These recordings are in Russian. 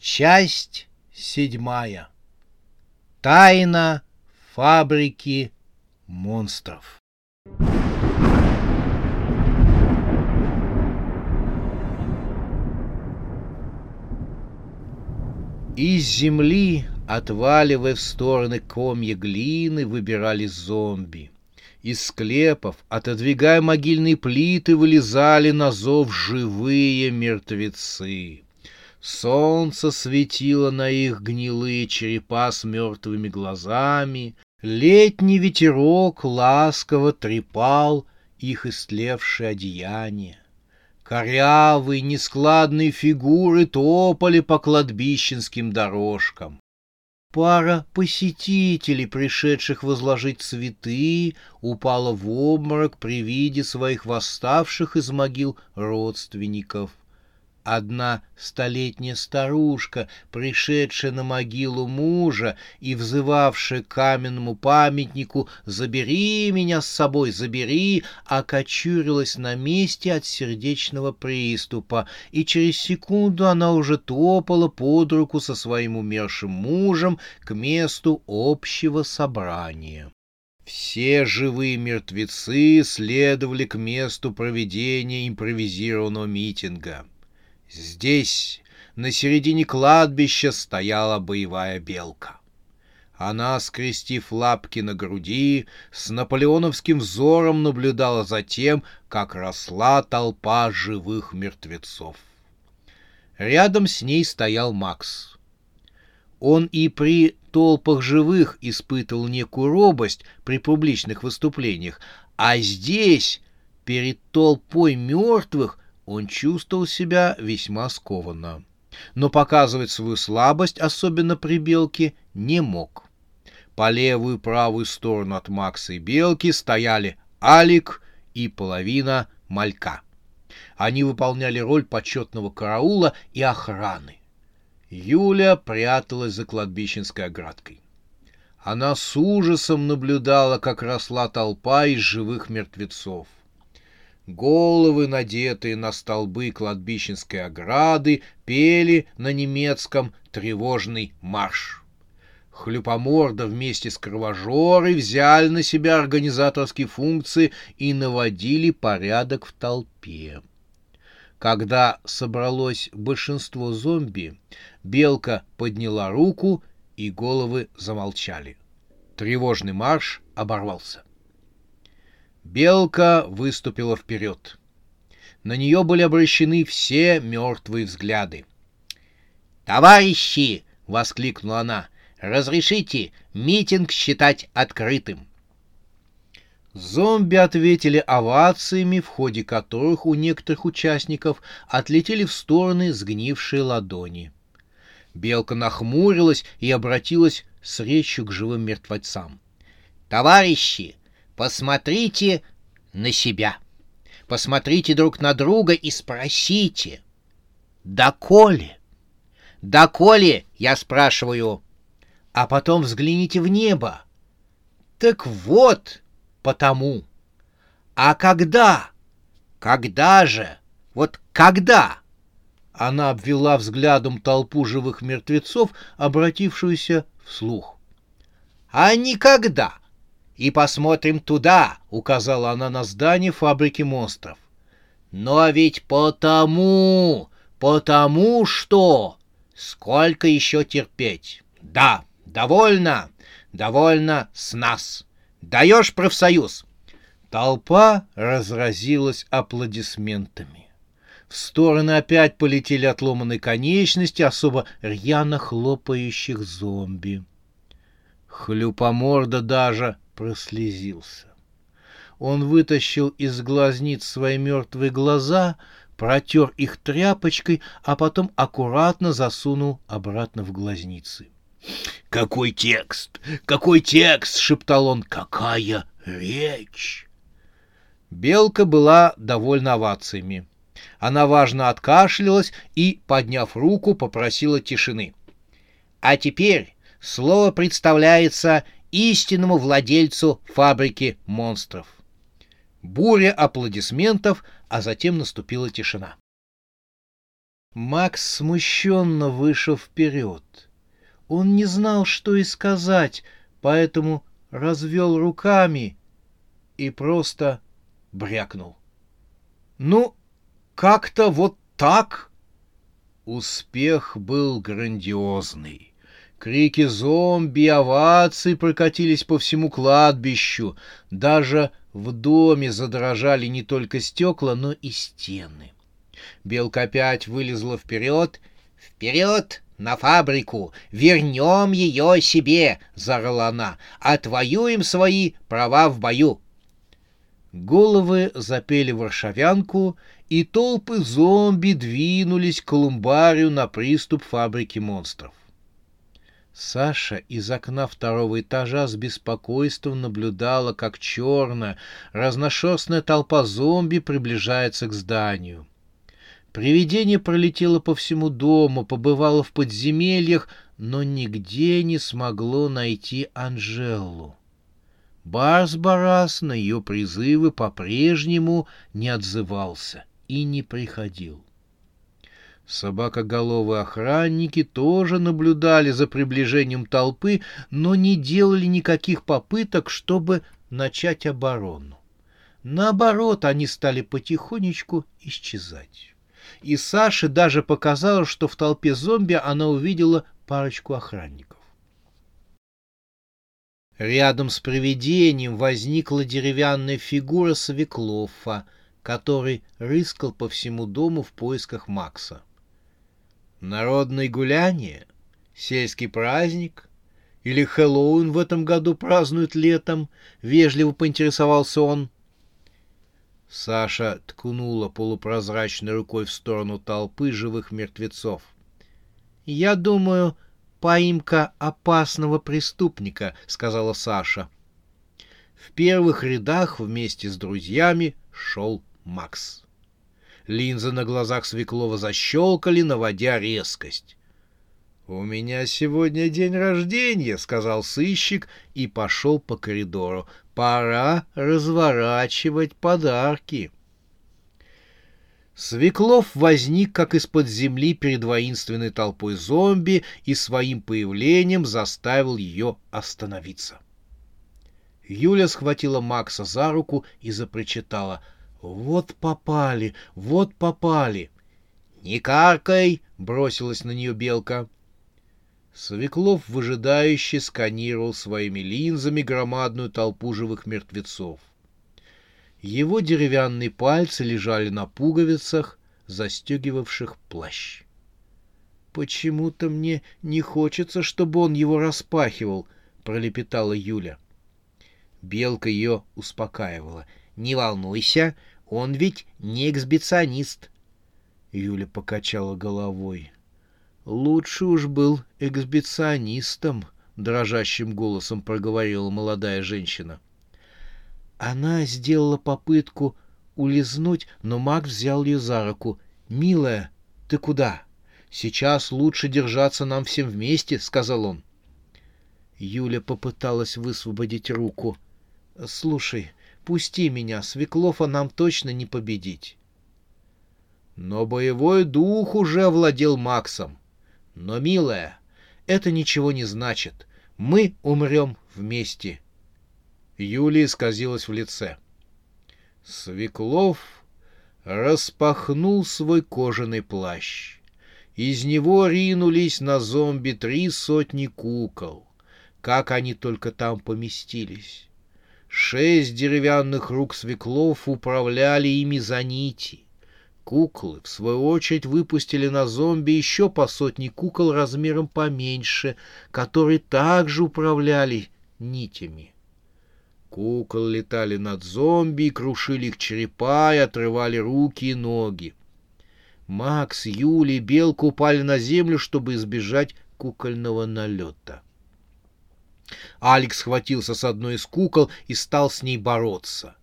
Часть седьмая. Тайна фабрики монстров. Из земли, отваливая в стороны комья глины, выбирали зомби. Из склепов, отодвигая могильные плиты, вылезали на зов живые мертвецы. Солнце светило на их гнилые черепа с мертвыми глазами, летний ветерок ласково трепал их истлевшие одеяния. Корявые, нескладные фигуры топали по кладбищенским дорожкам. Пара посетителей, пришедших возложить цветы, упала в обморок при виде своих восставших из могил родственников — Одна столетняя старушка, пришедшая на могилу мужа и взывавшая к каменному памятнику «Забери меня с собой, забери!», окочурилась на месте от сердечного приступа, и через секунду она уже топала под руку со своим умершим мужем к месту общего собрания. Все живые мертвецы следовали к месту проведения импровизированного митинга — Здесь, на середине кладбища, стояла боевая белка. Она, скрестив лапки на груди, с наполеоновским взором наблюдала за тем, как росла толпа живых мертвецов. Рядом с ней стоял Макс. Он и при толпах живых испытывал некую робость при публичных выступлениях, а здесь, перед толпой мертвых, он чувствовал себя весьма скованно. Но показывать свою слабость, особенно при Белке, не мог. По левую и правую сторону от Макса и Белки стояли Алик и половина Малька. Они выполняли роль почетного караула и охраны. Юля пряталась за кладбищенской оградкой. Она с ужасом наблюдала, как росла толпа из живых мертвецов. Головы, надетые на столбы кладбищенской ограды, пели на немецком тревожный марш. Хлюпоморда вместе с кровожорой взяли на себя организаторские функции и наводили порядок в толпе. Когда собралось большинство зомби, белка подняла руку, и головы замолчали. Тревожный марш оборвался. Белка выступила вперед. На нее были обращены все мертвые взгляды. «Товарищи!» — воскликнула она. «Разрешите митинг считать открытым!» Зомби ответили овациями, в ходе которых у некоторых участников отлетели в стороны сгнившие ладони. Белка нахмурилась и обратилась с речью к живым мертвецам. «Товарищи, Посмотрите на себя. Посмотрите друг на друга и спросите. Доколе? Доколе, я спрашиваю. А потом взгляните в небо. Так вот, потому. А когда? Когда же? Вот когда? Она обвела взглядом толпу живых мертвецов, обратившуюся вслух. А никогда и посмотрим туда», — указала она на здание фабрики монстров. «Но ведь потому, потому что... Сколько еще терпеть? Да, довольно, довольно с нас. Даешь профсоюз?» Толпа разразилась аплодисментами. В стороны опять полетели отломанные конечности особо рьяно хлопающих зомби. Хлюпоморда даже прослезился. Он вытащил из глазниц свои мертвые глаза, протер их тряпочкой, а потом аккуратно засунул обратно в глазницы. «Какой текст! Какой текст!» — шептал он. «Какая речь!» Белка была довольна овациями. Она важно откашлялась и, подняв руку, попросила тишины. «А теперь слово представляется истинному владельцу фабрики монстров». Буря аплодисментов, а затем наступила тишина. Макс смущенно вышел вперед. Он не знал, что и сказать, поэтому развел руками и просто брякнул. «Ну, как-то вот так?» Успех был грандиозный. Крики зомби и овации прокатились по всему кладбищу. Даже в доме задрожали не только стекла, но и стены. Белка опять вылезла вперед. «Вперед! На фабрику! Вернем ее себе!» — заорала она. «Отвоюем свои права в бою!» Головы запели варшавянку, и толпы зомби двинулись к колумбарию на приступ фабрики монстров. Саша из окна второго этажа с беспокойством наблюдала, как черная, разношерстная толпа зомби приближается к зданию. Привидение пролетело по всему дому, побывало в подземельях, но нигде не смогло найти Анжелу. Барс-Барас на ее призывы по-прежнему не отзывался и не приходил. Собакоголовые охранники тоже наблюдали за приближением толпы, но не делали никаких попыток, чтобы начать оборону. Наоборот, они стали потихонечку исчезать. И Саше даже показалось, что в толпе зомби она увидела парочку охранников. Рядом с привидением возникла деревянная фигура Свеклофа, который рыскал по всему дому в поисках Макса. Народное гуляние? Сельский праздник? Или Хэллоуин в этом году празднуют летом? Вежливо поинтересовался он. Саша ткнула полупрозрачной рукой в сторону толпы живых мертвецов. «Я думаю, поимка опасного преступника», — сказала Саша. В первых рядах вместе с друзьями шел Макс. Линзы на глазах Свеклова защелкали, наводя резкость. «У меня сегодня день рождения», — сказал сыщик и пошел по коридору. «Пора разворачивать подарки». Свеклов возник как из-под земли перед воинственной толпой зомби и своим появлением заставил ее остановиться. Юля схватила Макса за руку и запричитала — вот попали, вот попали. Не каркай, бросилась на нее белка. Свеклов выжидающе сканировал своими линзами громадную толпу живых мертвецов. Его деревянные пальцы лежали на пуговицах, застегивавших плащ. «Почему-то мне не хочется, чтобы он его распахивал», — пролепетала Юля. Белка ее успокаивала. Не волнуйся, он ведь не эксбиционист. Юля покачала головой. Лучше уж был эксбиционистом, дрожащим голосом проговорила молодая женщина. Она сделала попытку улизнуть, но Макс взял ее за руку. «Милая, ты куда? Сейчас лучше держаться нам всем вместе», — сказал он. Юля попыталась высвободить руку. «Слушай, Пусти меня, Свеклова нам точно не победить. Но боевой дух уже овладел Максом. Но, милая, это ничего не значит. Мы умрем вместе. Юлия исказилась в лице. Свеклов распахнул свой кожаный плащ. Из него ринулись на зомби три сотни кукол. Как они только там поместились. Шесть деревянных рук свеклов управляли ими за нити. Куклы, в свою очередь, выпустили на зомби еще по сотне кукол размером поменьше, которые также управляли нитями. Кукол летали над зомби и крушили их черепа и отрывали руки и ноги. Макс, Юля и Белка упали на землю, чтобы избежать кукольного налета. Алекс схватился с одной из кукол и стал с ней бороться.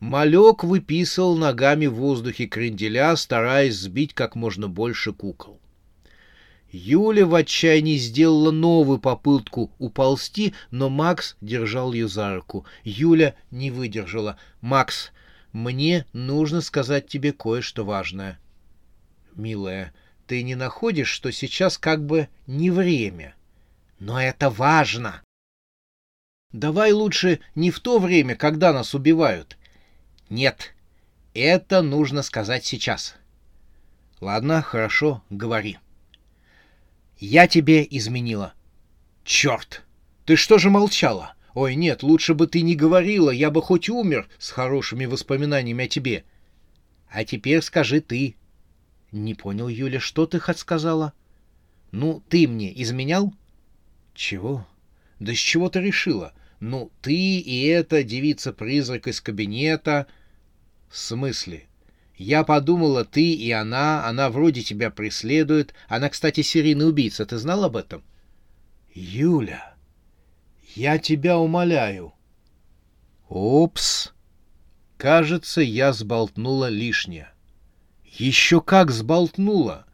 Малек выписывал ногами в воздухе кренделя, стараясь сбить как можно больше кукол. Юля в отчаянии сделала новую попытку уползти, но Макс держал ее за руку. Юля не выдержала. «Макс, мне нужно сказать тебе кое-что важное». «Милая, ты не находишь, что сейчас как бы не время?» «Но это важно!» «Давай лучше не в то время, когда нас убивают». «Нет, это нужно сказать сейчас». «Ладно, хорошо, говори». Я тебе изменила. Черт! Ты что же молчала? Ой, нет, лучше бы ты не говорила, я бы хоть умер с хорошими воспоминаниями о тебе. А теперь скажи ты. Не понял, Юля, что ты хоть сказала? Ну, ты мне изменял? Чего? Да с чего ты решила? Ну, ты и эта девица-призрак из кабинета... В смысле? Я подумала, ты и она, она вроде тебя преследует. Она, кстати, серийный убийца. Ты знал об этом? Юля, я тебя умоляю. Опс. Кажется, я сболтнула лишнее. Еще как сболтнула.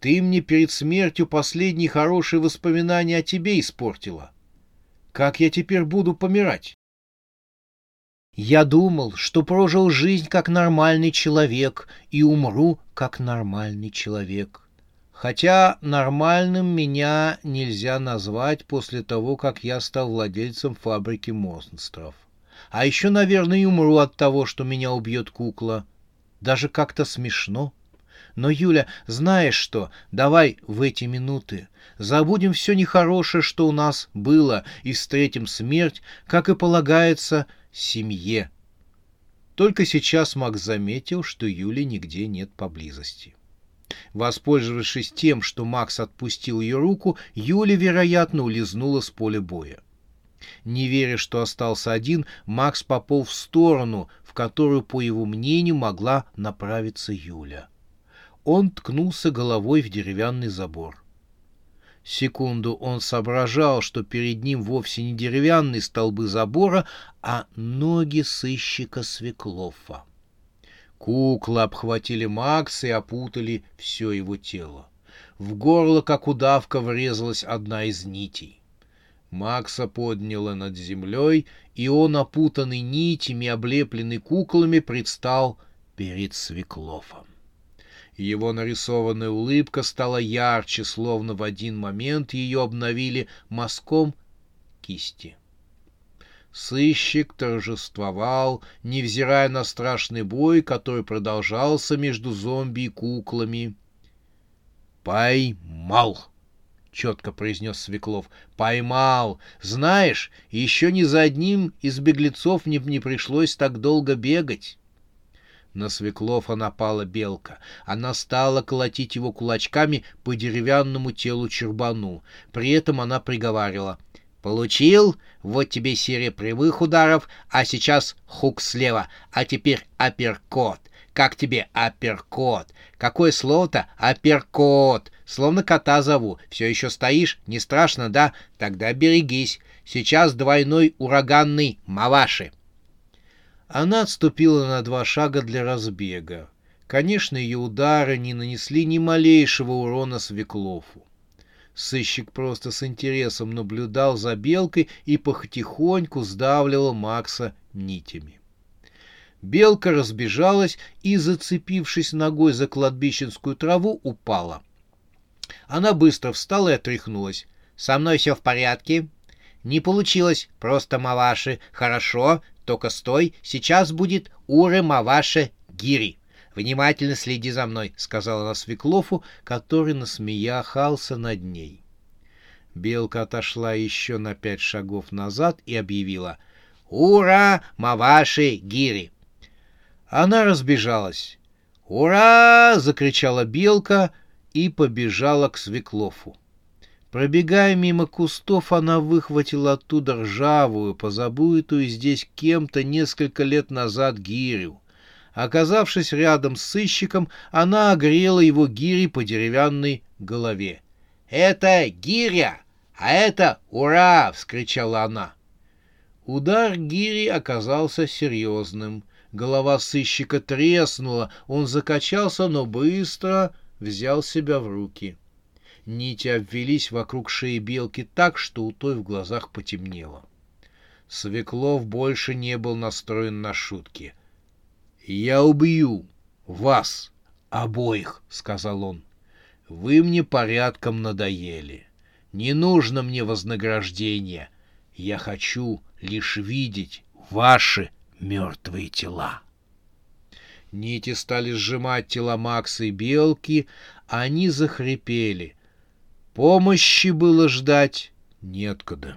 Ты мне перед смертью последние хорошие воспоминания о тебе испортила. Как я теперь буду помирать? Я думал, что прожил жизнь как нормальный человек и умру как нормальный человек. Хотя нормальным меня нельзя назвать после того, как я стал владельцем фабрики монстров. А еще, наверное, и умру от того, что меня убьет кукла. Даже как-то смешно. Но, Юля, знаешь что, давай в эти минуты забудем все нехорошее, что у нас было, и встретим смерть, как и полагается, семье. Только сейчас Макс заметил, что Юли нигде нет поблизости. Воспользовавшись тем, что Макс отпустил ее руку, Юля, вероятно, улизнула с поля боя. Не веря, что остался один, Макс пополз в сторону, в которую, по его мнению, могла направиться Юля. Он ткнулся головой в деревянный забор. Секунду он соображал, что перед ним вовсе не деревянные столбы забора, а ноги сыщика Свеклова. Куклы обхватили Макса и опутали все его тело. В горло, как удавка, врезалась одна из нитей. Макса подняло над землей, и он, опутанный нитями, облепленный куклами, предстал перед Его нарисованная улыбка стала ярче, словно в один момент ее обновили мазком кисти. Сыщик торжествовал, невзирая на страшный бой, который продолжался между зомби и куклами. «Поймал!» — четко произнес Свеклов. «Поймал! Знаешь, еще ни за одним из беглецов не, не пришлось так долго бегать». На Свеклова напала белка. Она стала колотить его кулачками по деревянному телу чербану. При этом она приговаривала. «Получил? Вот тебе серия прямых ударов, а сейчас хук слева, а теперь апперкот. Как тебе апперкот? Какое слово-то апперкот? Словно кота зову. Все еще стоишь? Не страшно, да? Тогда берегись. Сейчас двойной ураганный маваши. Она отступила на два шага для разбега. Конечно, ее удары не нанесли ни малейшего урона Свеклову. Сыщик просто с интересом наблюдал за белкой и потихоньку сдавливал Макса нитями. Белка разбежалась и, зацепившись ногой за кладбищенскую траву, упала. Она быстро встала и отряхнулась. «Со мной все в порядке?» «Не получилось, просто маваши. Хорошо, только стой, сейчас будет Уры Маваше Гири. Внимательно следи за мной, сказала она Свеклову, который насмеяхался над ней. Белка отошла еще на пять шагов назад и объявила «Ура, Маваши Гири!» Она разбежалась. «Ура!» — закричала белка и побежала к Свеклову. Пробегая мимо кустов, она выхватила оттуда ржавую, позабытую здесь кем-то несколько лет назад гирю. Оказавшись рядом с сыщиком, она огрела его гирей по деревянной голове. «Это гиря, а это ура!» — вскричала она. Удар гири оказался серьезным. Голова сыщика треснула, он закачался, но быстро взял себя в руки. Нити обвелись вокруг шеи белки так, что у той в глазах потемнело. Свеклов больше не был настроен на шутки. «Я убью вас обоих», — сказал он. «Вы мне порядком надоели. Не нужно мне вознаграждения. Я хочу лишь видеть ваши мертвые тела». Нити стали сжимать тела Макса и Белки, а они захрипели. Помощи было ждать неоткуда.